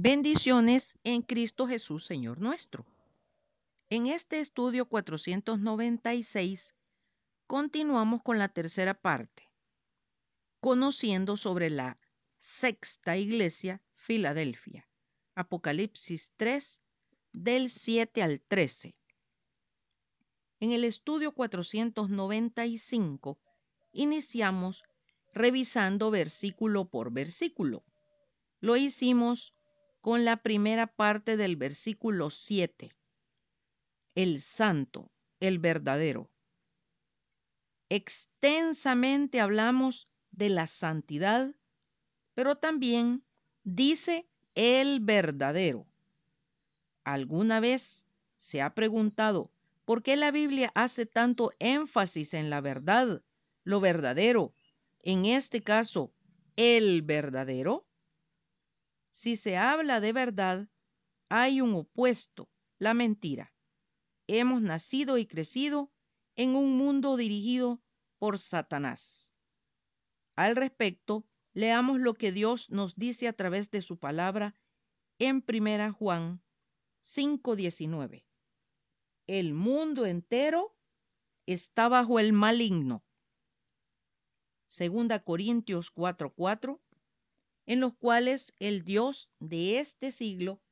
Bendiciones en Cristo Jesús, Señor nuestro. En este estudio 496 continuamos con la tercera parte, conociendo sobre la sexta iglesia, Filadelfia. Apocalipsis 3, del 7 al 13. En el estudio 495 iniciamos revisando versículo por versículo. Lo hicimos con la primera parte del versículo 7. El santo, el verdadero. Extensamente hablamos de la santidad, pero también dice el verdadero. ¿Alguna vez se ha preguntado por qué la Biblia hace tanto énfasis en la verdad, lo verdadero, en este caso, el verdadero? Si se habla de verdad, hay un opuesto, la mentira. Hemos nacido y crecido en un mundo dirigido por Satanás. Al respecto, leamos lo que Dios nos dice a través de su palabra en 1 Juan 5:19. El mundo entero está bajo el maligno. Segunda Corintios 4:4 en los cuales el Dios de este siglo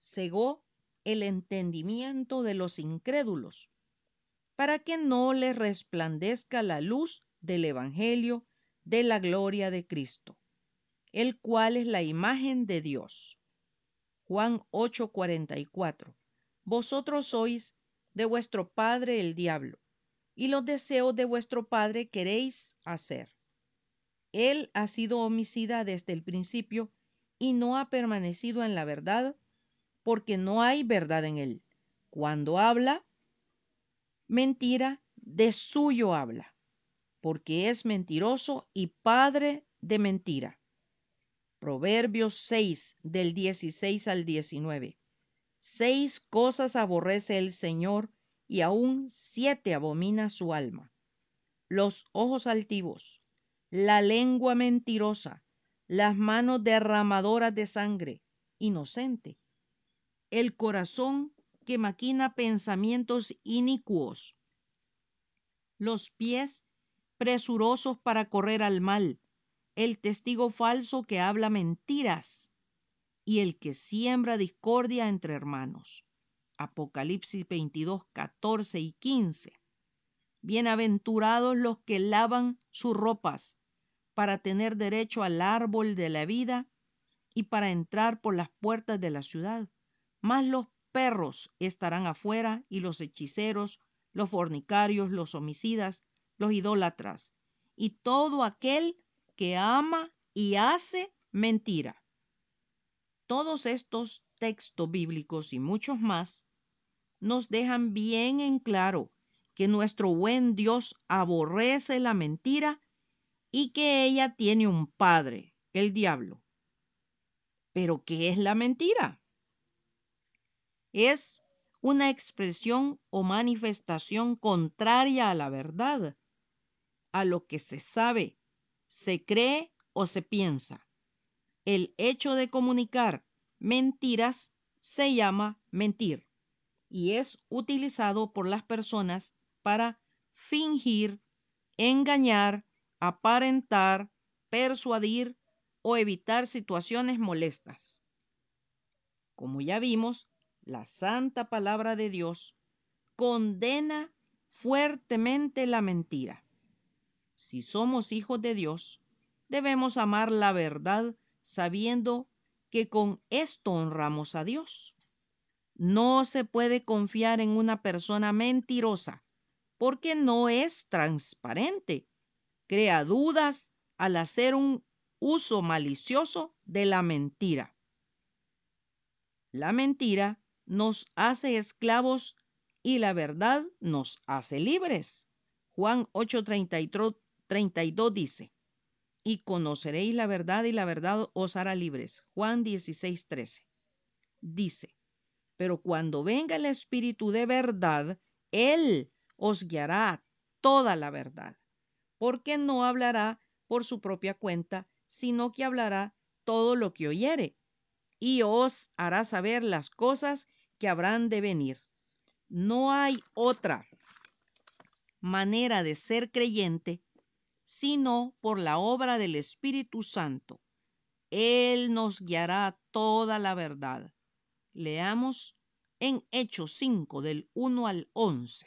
cegó el entendimiento de los incrédulos, para que no les resplandezca la luz del Evangelio de la gloria de Cristo, el cual es la imagen de Dios. Juan 8:44. Vosotros sois de vuestro padre el diablo, y los deseos de vuestro padre queréis hacer. Él ha sido homicida desde el principio y no ha permanecido en la verdad porque no hay verdad en él. Cuando habla, mentira, de suyo habla, porque es mentiroso y padre de mentira. Proverbios 6 del 16 al 19. Seis cosas aborrece el Señor y aún siete abomina su alma. Los ojos altivos, la lengua mentirosa, las manos derramadoras de sangre, inocente, el corazón que maquina pensamientos inicuos, los pies presurosos para correr al mal, el testigo falso que habla mentiras y el que siembra discordia entre hermanos. Apocalipsis 22, 14 y 15. Bienaventurados los que lavan sus ropas para tener derecho al árbol de la vida y para entrar por las puertas de la ciudad. Mas los perros estarán afuera y los hechiceros, los fornicarios, los homicidas, los idólatras y todo aquel que ama y hace mentira. Todos estos textos bíblicos y muchos más nos dejan bien en claro que nuestro buen Dios aborrece la mentira y que ella tiene un padre, el diablo. Pero ¿qué es la mentira? Es una expresión o manifestación contraria a la verdad, a lo que se sabe, se cree o se piensa. El hecho de comunicar mentiras se llama mentir y es utilizado por las personas para fingir, engañar, aparentar, persuadir o evitar situaciones molestas. Como ya vimos, la santa palabra de Dios condena fuertemente la mentira. Si somos hijos de Dios, debemos amar la verdad sabiendo que con esto honramos a Dios. No se puede confiar en una persona mentirosa porque no es transparente. Crea dudas al hacer un uso malicioso de la mentira. La mentira nos hace esclavos y la verdad nos hace libres. Juan 8:32 dice, y conoceréis la verdad y la verdad os hará libres. Juan 16:13 dice, pero cuando venga el Espíritu de verdad, Él os guiará toda la verdad, porque no hablará por su propia cuenta, sino que hablará todo lo que oyere y os hará saber las cosas que habrán de venir. No hay otra manera de ser creyente sino por la obra del Espíritu Santo. Él nos guiará toda la verdad. Leamos en Hechos 5 del 1 al 11.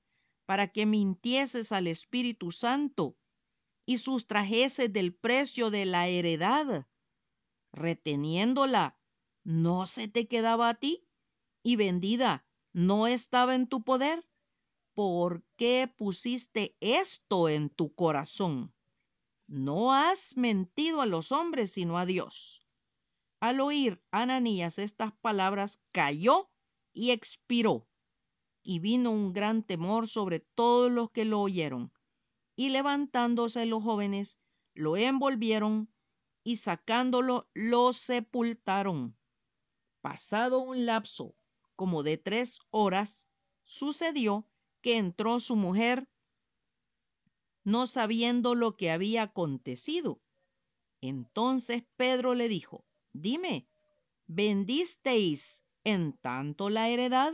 para que mintieses al Espíritu Santo y sustrajeses del precio de la heredad, reteniéndola? ¿No se te quedaba a ti? ¿Y vendida no estaba en tu poder? ¿Por qué pusiste esto en tu corazón? No has mentido a los hombres, sino a Dios. Al oír Ananías estas palabras, cayó y expiró. Y vino un gran temor sobre todos los que lo oyeron. Y levantándose los jóvenes, lo envolvieron y sacándolo, lo sepultaron. Pasado un lapso como de tres horas, sucedió que entró su mujer no sabiendo lo que había acontecido. Entonces Pedro le dijo, dime, ¿vendisteis en tanto la heredad?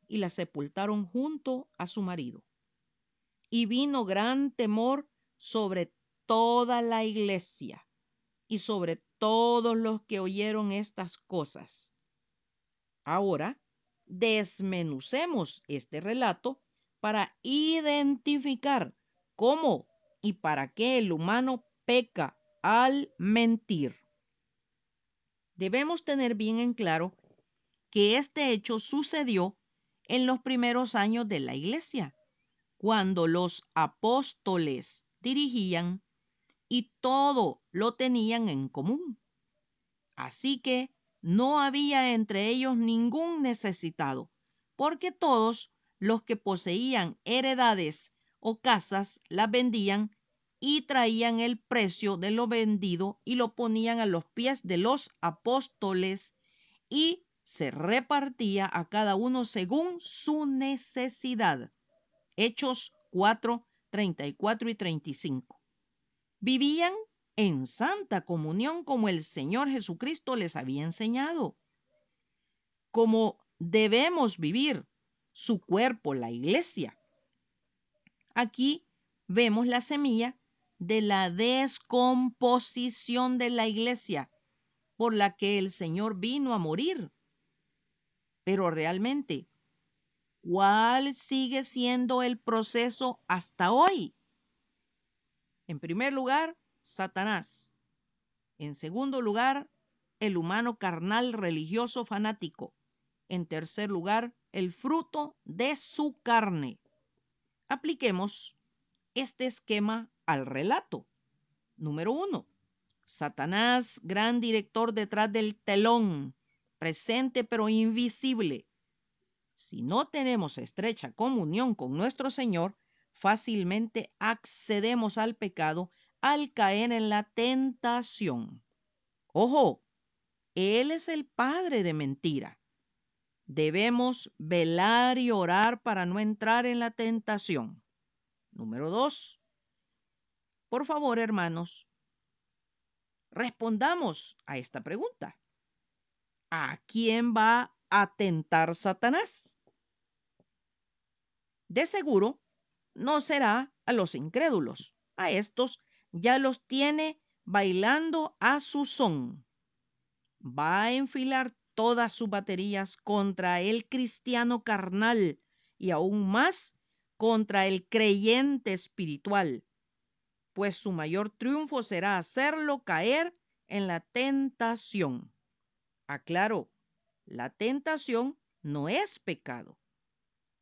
y la sepultaron junto a su marido. Y vino gran temor sobre toda la iglesia y sobre todos los que oyeron estas cosas. Ahora, desmenucemos este relato para identificar cómo y para qué el humano peca al mentir. Debemos tener bien en claro que este hecho sucedió en los primeros años de la iglesia, cuando los apóstoles dirigían y todo lo tenían en común. Así que no había entre ellos ningún necesitado, porque todos los que poseían heredades o casas las vendían y traían el precio de lo vendido y lo ponían a los pies de los apóstoles y se repartía a cada uno según su necesidad. Hechos 4, 34 y 35. Vivían en santa comunión como el Señor Jesucristo les había enseñado. Como debemos vivir su cuerpo, la iglesia. Aquí vemos la semilla de la descomposición de la iglesia por la que el Señor vino a morir. Pero realmente, ¿cuál sigue siendo el proceso hasta hoy? En primer lugar, Satanás. En segundo lugar, el humano carnal religioso fanático. En tercer lugar, el fruto de su carne. Apliquemos este esquema al relato. Número uno, Satanás, gran director detrás del telón, presente pero invisible. Si no tenemos estrecha comunión con nuestro Señor, fácilmente accedemos al pecado al caer en la tentación. Ojo, Él es el padre de mentira. Debemos velar y orar para no entrar en la tentación. Número dos. Por favor, hermanos, respondamos a esta pregunta. ¿A quién va a tentar Satanás? De seguro, no será a los incrédulos. A estos ya los tiene bailando a su son. Va a enfilar todas sus baterías contra el cristiano carnal y aún más contra el creyente espiritual, pues su mayor triunfo será hacerlo caer en la tentación. Aclaro, la tentación no es pecado,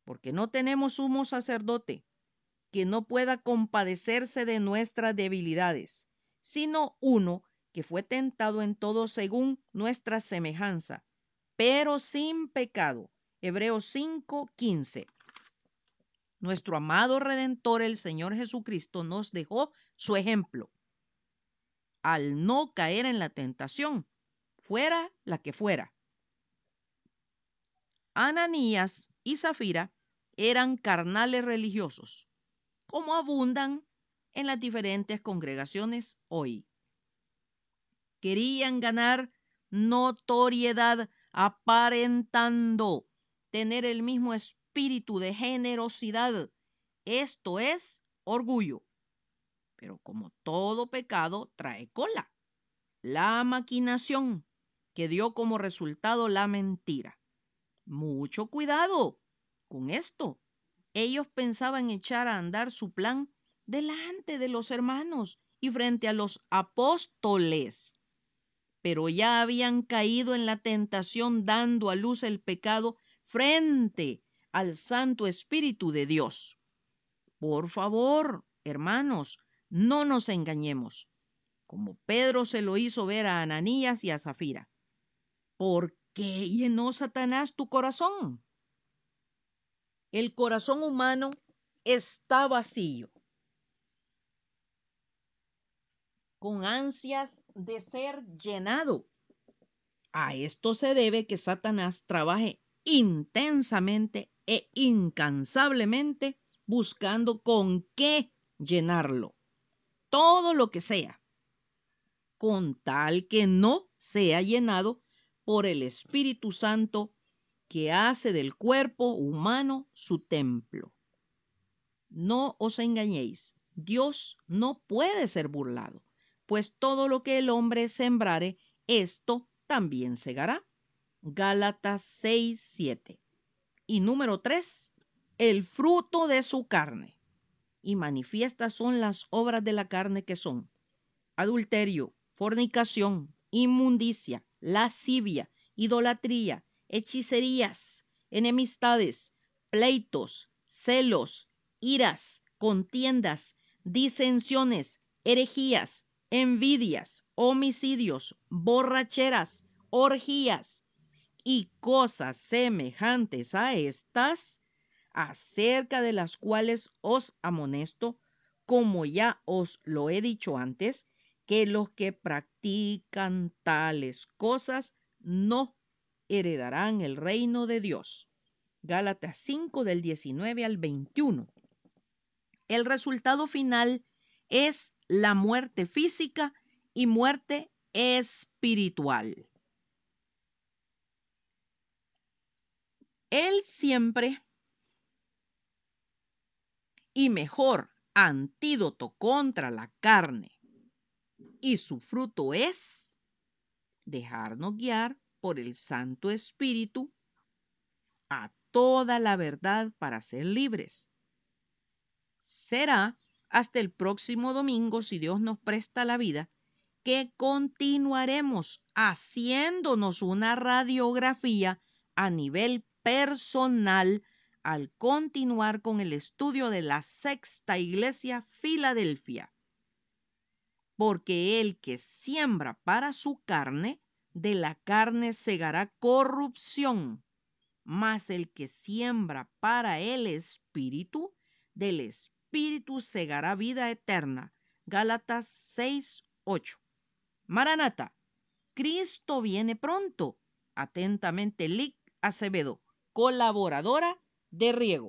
porque no tenemos sumo sacerdote que no pueda compadecerse de nuestras debilidades, sino uno que fue tentado en todo según nuestra semejanza, pero sin pecado. Hebreos 5:15. Nuestro amado Redentor, el Señor Jesucristo, nos dejó su ejemplo al no caer en la tentación, fuera la que fuera. Ananías y Zafira eran carnales religiosos, como abundan en las diferentes congregaciones hoy. Querían ganar notoriedad aparentando tener el mismo espíritu de generosidad. Esto es orgullo. Pero como todo pecado trae cola, la maquinación que dio como resultado la mentira. Mucho cuidado con esto. Ellos pensaban echar a andar su plan delante de los hermanos y frente a los apóstoles pero ya habían caído en la tentación dando a luz el pecado frente al Santo Espíritu de Dios. Por favor, hermanos, no nos engañemos, como Pedro se lo hizo ver a Ananías y a Zafira. ¿Por qué llenó Satanás tu corazón? El corazón humano está vacío con ansias de ser llenado. A esto se debe que Satanás trabaje intensamente e incansablemente buscando con qué llenarlo. Todo lo que sea, con tal que no sea llenado por el Espíritu Santo que hace del cuerpo humano su templo. No os engañéis, Dios no puede ser burlado pues todo lo que el hombre sembrare, esto también segará. Gálatas 6, 7. Y número 3, el fruto de su carne. Y manifiestas son las obras de la carne que son adulterio, fornicación, inmundicia, lascivia, idolatría, hechicerías, enemistades, pleitos, celos, iras, contiendas, disensiones, herejías, envidias, homicidios, borracheras, orgías y cosas semejantes a estas, acerca de las cuales os amonesto, como ya os lo he dicho antes, que los que practican tales cosas no heredarán el reino de Dios. Gálatas 5 del 19 al 21. El resultado final es la muerte física y muerte espiritual. Él siempre y mejor antídoto contra la carne y su fruto es dejarnos guiar por el Santo Espíritu a toda la verdad para ser libres. Será hasta el próximo domingo, si Dios nos presta la vida, que continuaremos haciéndonos una radiografía a nivel personal al continuar con el estudio de la sexta iglesia Filadelfia. Porque el que siembra para su carne, de la carne segará corrupción, mas el que siembra para el espíritu, del espíritu segará vida eterna. Gálatas 6, 8. Maranata, Cristo viene pronto. Atentamente, Lic Acevedo, colaboradora de Riego.